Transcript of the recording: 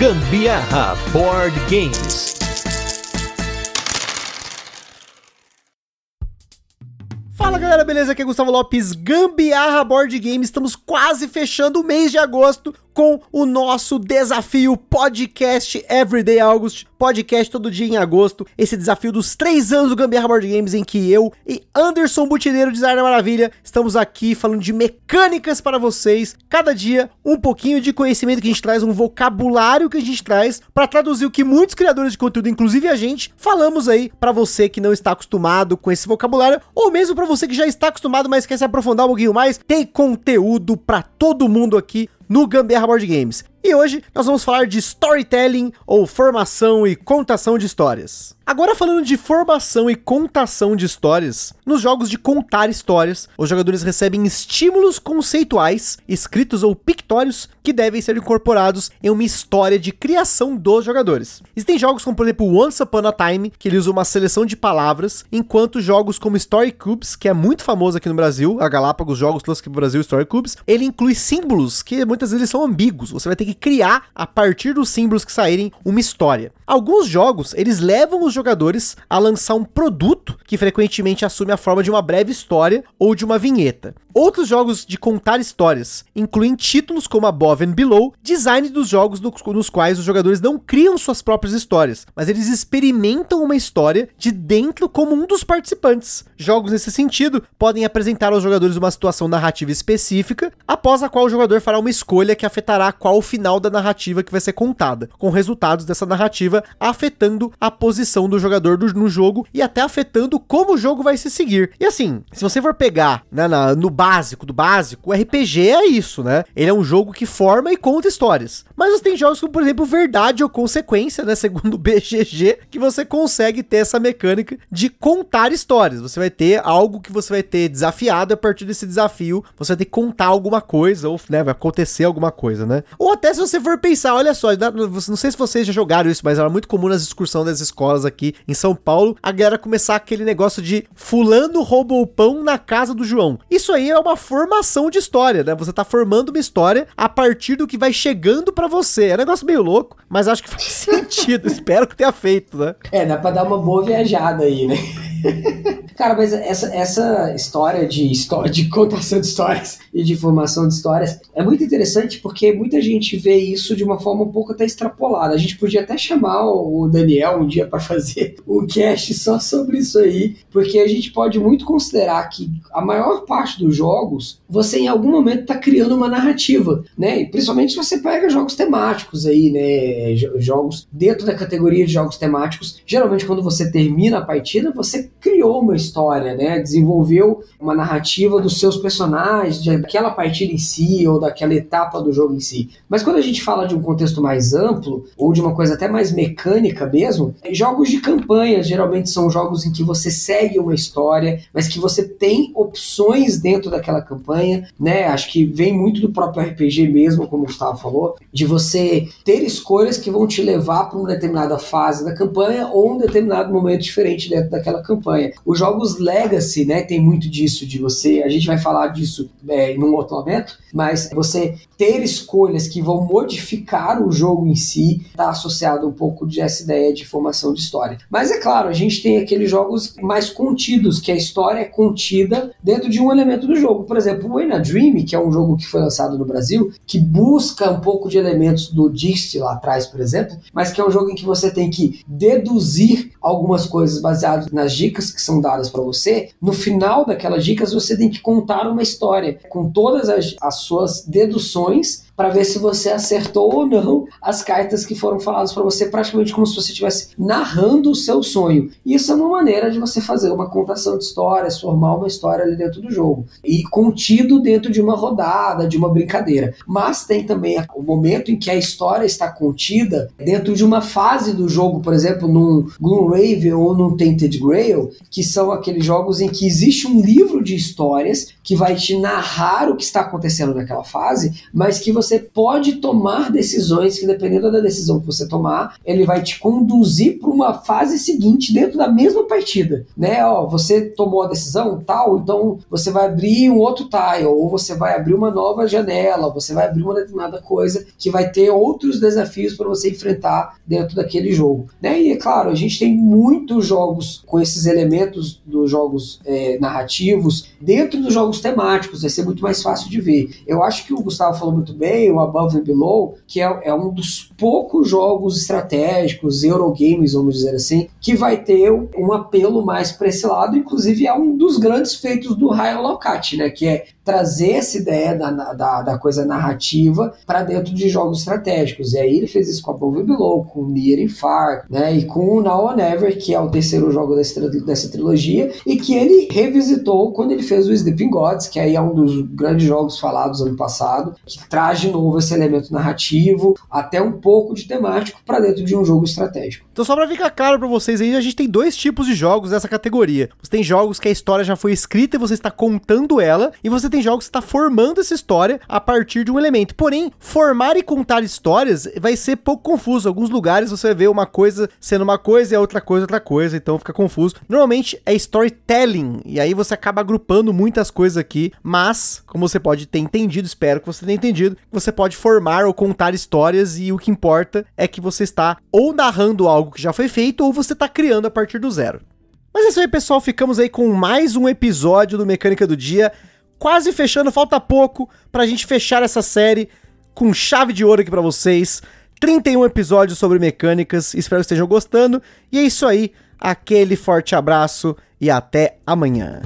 Gambiarra Board Games. Fala galera, beleza? Aqui é Gustavo Lopes, Gambiarra Board Games. Estamos quase fechando o mês de agosto com o nosso desafio podcast Everyday August, podcast todo dia em agosto. Esse desafio dos três anos do Gambiarra Board Games, em que eu e Anderson Butineiro, Designer Maravilha, estamos aqui falando de mecânicas para vocês. Cada dia, um pouquinho de conhecimento que a gente traz, um vocabulário que a gente traz para traduzir o que muitos criadores de conteúdo, inclusive a gente, falamos aí para você que não está acostumado com esse vocabulário, ou mesmo para você que já está acostumado, mas quer se aprofundar um pouquinho mais. Tem conteúdo para todo mundo aqui no Gambiarra Board Games. E hoje nós vamos falar de storytelling ou formação e contação de histórias. Agora falando de formação e contação de histórias, nos jogos de contar histórias, os jogadores recebem estímulos conceituais, escritos ou pictórios, que devem ser incorporados em uma história de criação dos jogadores. Existem jogos como, por exemplo, Once Upon a Time, que ele usa uma seleção de palavras, enquanto jogos como Story Cubes, que é muito famoso aqui no Brasil, a Galápagos jogos todos aqui no Brasil, Story Cubes, ele inclui símbolos que muitas vezes são ambíguos. Você vai ter que criar, a partir dos símbolos que saírem, uma história. Alguns jogos, eles levam os jogadores a lançar um produto que frequentemente assume a forma de uma breve história ou de uma vinheta. Outros jogos de contar histórias incluem títulos como Above and Below, design dos jogos nos quais os jogadores não criam suas próprias histórias, mas eles experimentam uma história de dentro como um dos participantes. Jogos nesse sentido podem apresentar aos jogadores uma situação narrativa específica, após a qual o jogador fará uma escolha que afetará qual o final da narrativa que vai ser contada, com resultados dessa narrativa afetando a posição do jogador do, no jogo e até afetando como o jogo vai se seguir. E assim, se você for pegar né, na, no básico do básico, o RPG é isso, né? Ele é um jogo que forma e conta histórias. Mas você tem jogos como, por exemplo, Verdade ou Consequência, né? Segundo o BGG, que você consegue ter essa mecânica de contar histórias. Você vai ter algo que você vai ter desafiado a partir desse desafio. Você vai ter que contar alguma coisa, ou né, vai acontecer alguma coisa, né? Ou até se você for pensar, olha só, não sei se vocês já jogaram isso, mas era muito comum nas excursões das escolas aqui em São Paulo, a galera começar aquele negócio de fulano roubou o pão na casa do João. Isso aí é uma formação de história, né? Você tá formando uma história a partir do que vai chegando para você. É um negócio meio louco, mas acho que faz sentido. Espero que tenha feito, né? É, dá pra dar uma boa viajada aí, né? Cara, mas essa, essa história de, história de contação de histórias e de formação de histórias é muito interessante porque muita gente vê isso de uma forma um pouco até extrapolada. A gente podia até chamar o Daniel um dia para fazer um cast só sobre isso aí, porque a gente pode muito considerar que a maior parte dos jogos você em algum momento está criando uma narrativa, né? E principalmente se você pega jogos temáticos aí, né? Jogos dentro da categoria de jogos temáticos, geralmente quando você termina a partida, você criou uma história, né? Desenvolveu uma narrativa dos seus personagens, daquela partida em si ou daquela etapa do jogo em si. Mas quando a gente fala de um contexto mais amplo ou de uma coisa até mais mecânica mesmo, jogos de campanha geralmente são jogos em que você segue uma história, mas que você tem opções dentro daquela campanha, né? Acho que vem muito do próprio RPG mesmo, como o Gustavo falou, de você ter escolhas que vão te levar para uma determinada fase da campanha ou um determinado momento diferente dentro daquela campanha Os jogos Legacy, né, tem muito disso de você, a gente vai falar disso é, num outro momento, mas você ter escolhas que vão modificar o jogo em si está associado um pouco dessa ideia de formação de história. Mas é claro, a gente tem aqueles jogos mais contidos, que a história é contida dentro de um elemento do jogo. Por exemplo, o Wayne Dream, que é um jogo que foi lançado no Brasil, que busca um pouco de elementos do Dixit lá atrás, por exemplo, mas que é um jogo em que você tem que deduzir algumas coisas baseadas nas dicas que são dadas para você. No final daquelas dicas, você tem que contar uma história com todas as, as suas deduções para ver se você acertou ou não as cartas que foram faladas para você, praticamente como se você estivesse narrando o seu sonho. Isso é uma maneira de você fazer uma contação de histórias, formar uma história ali dentro do jogo e contido dentro de uma rodada, de uma brincadeira. Mas tem também o momento em que a história está contida dentro de uma fase do jogo, por exemplo, num Gloomraven ou num Tainted Grail, que são aqueles jogos em que existe um livro de histórias que vai te narrar o que está acontecendo naquela fase, mas que você você pode tomar decisões que, dependendo da decisão que você tomar, ele vai te conduzir para uma fase seguinte dentro da mesma partida, né? Ó, você tomou a decisão tal, então você vai abrir um outro tile, ou você vai abrir uma nova janela, você vai abrir uma determinada coisa que vai ter outros desafios para você enfrentar dentro daquele jogo, né? E é claro, a gente tem muitos jogos com esses elementos dos jogos é, narrativos dentro dos jogos temáticos, vai ser muito mais fácil de ver. Eu acho que o Gustavo falou muito bem, o Above and Below, que é, é um dos poucos jogos estratégicos, Eurogames, vamos dizer assim, que vai ter um apelo mais para esse lado, inclusive é um dos grandes feitos do Ryan Locati, né, que é trazer essa ideia da, da, da coisa narrativa para dentro de jogos estratégicos. E aí ele fez isso com Above and Below, com Near and Far, né, e com Now or Never, que é o terceiro jogo dessa, dessa trilogia, e que ele revisitou quando ele fez o Sleeping Gods, que aí é um dos grandes jogos falados ano passado, que traz de novo esse elemento narrativo, até um pouco de temático para dentro de um jogo estratégico. Então só para ficar claro para vocês aí, a gente tem dois tipos de jogos dessa categoria. Você tem jogos que a história já foi escrita e você está contando ela, e você tem jogos que está formando essa história a partir de um elemento. Porém, formar e contar histórias vai ser pouco confuso. Em alguns lugares você vê uma coisa sendo uma coisa e a outra coisa outra coisa, então fica confuso. Normalmente é storytelling, e aí você acaba agrupando muitas coisas aqui, mas, como você pode ter entendido, espero que você tenha entendido, você pode formar ou contar histórias e o que importa é que você está ou narrando algo que já foi feito ou você está criando a partir do zero. Mas é isso aí, pessoal. Ficamos aí com mais um episódio do Mecânica do Dia. Quase fechando, falta pouco pra gente fechar essa série com chave de ouro aqui pra vocês. 31 episódios sobre mecânicas. Espero que estejam gostando. E é isso aí. Aquele forte abraço e até amanhã.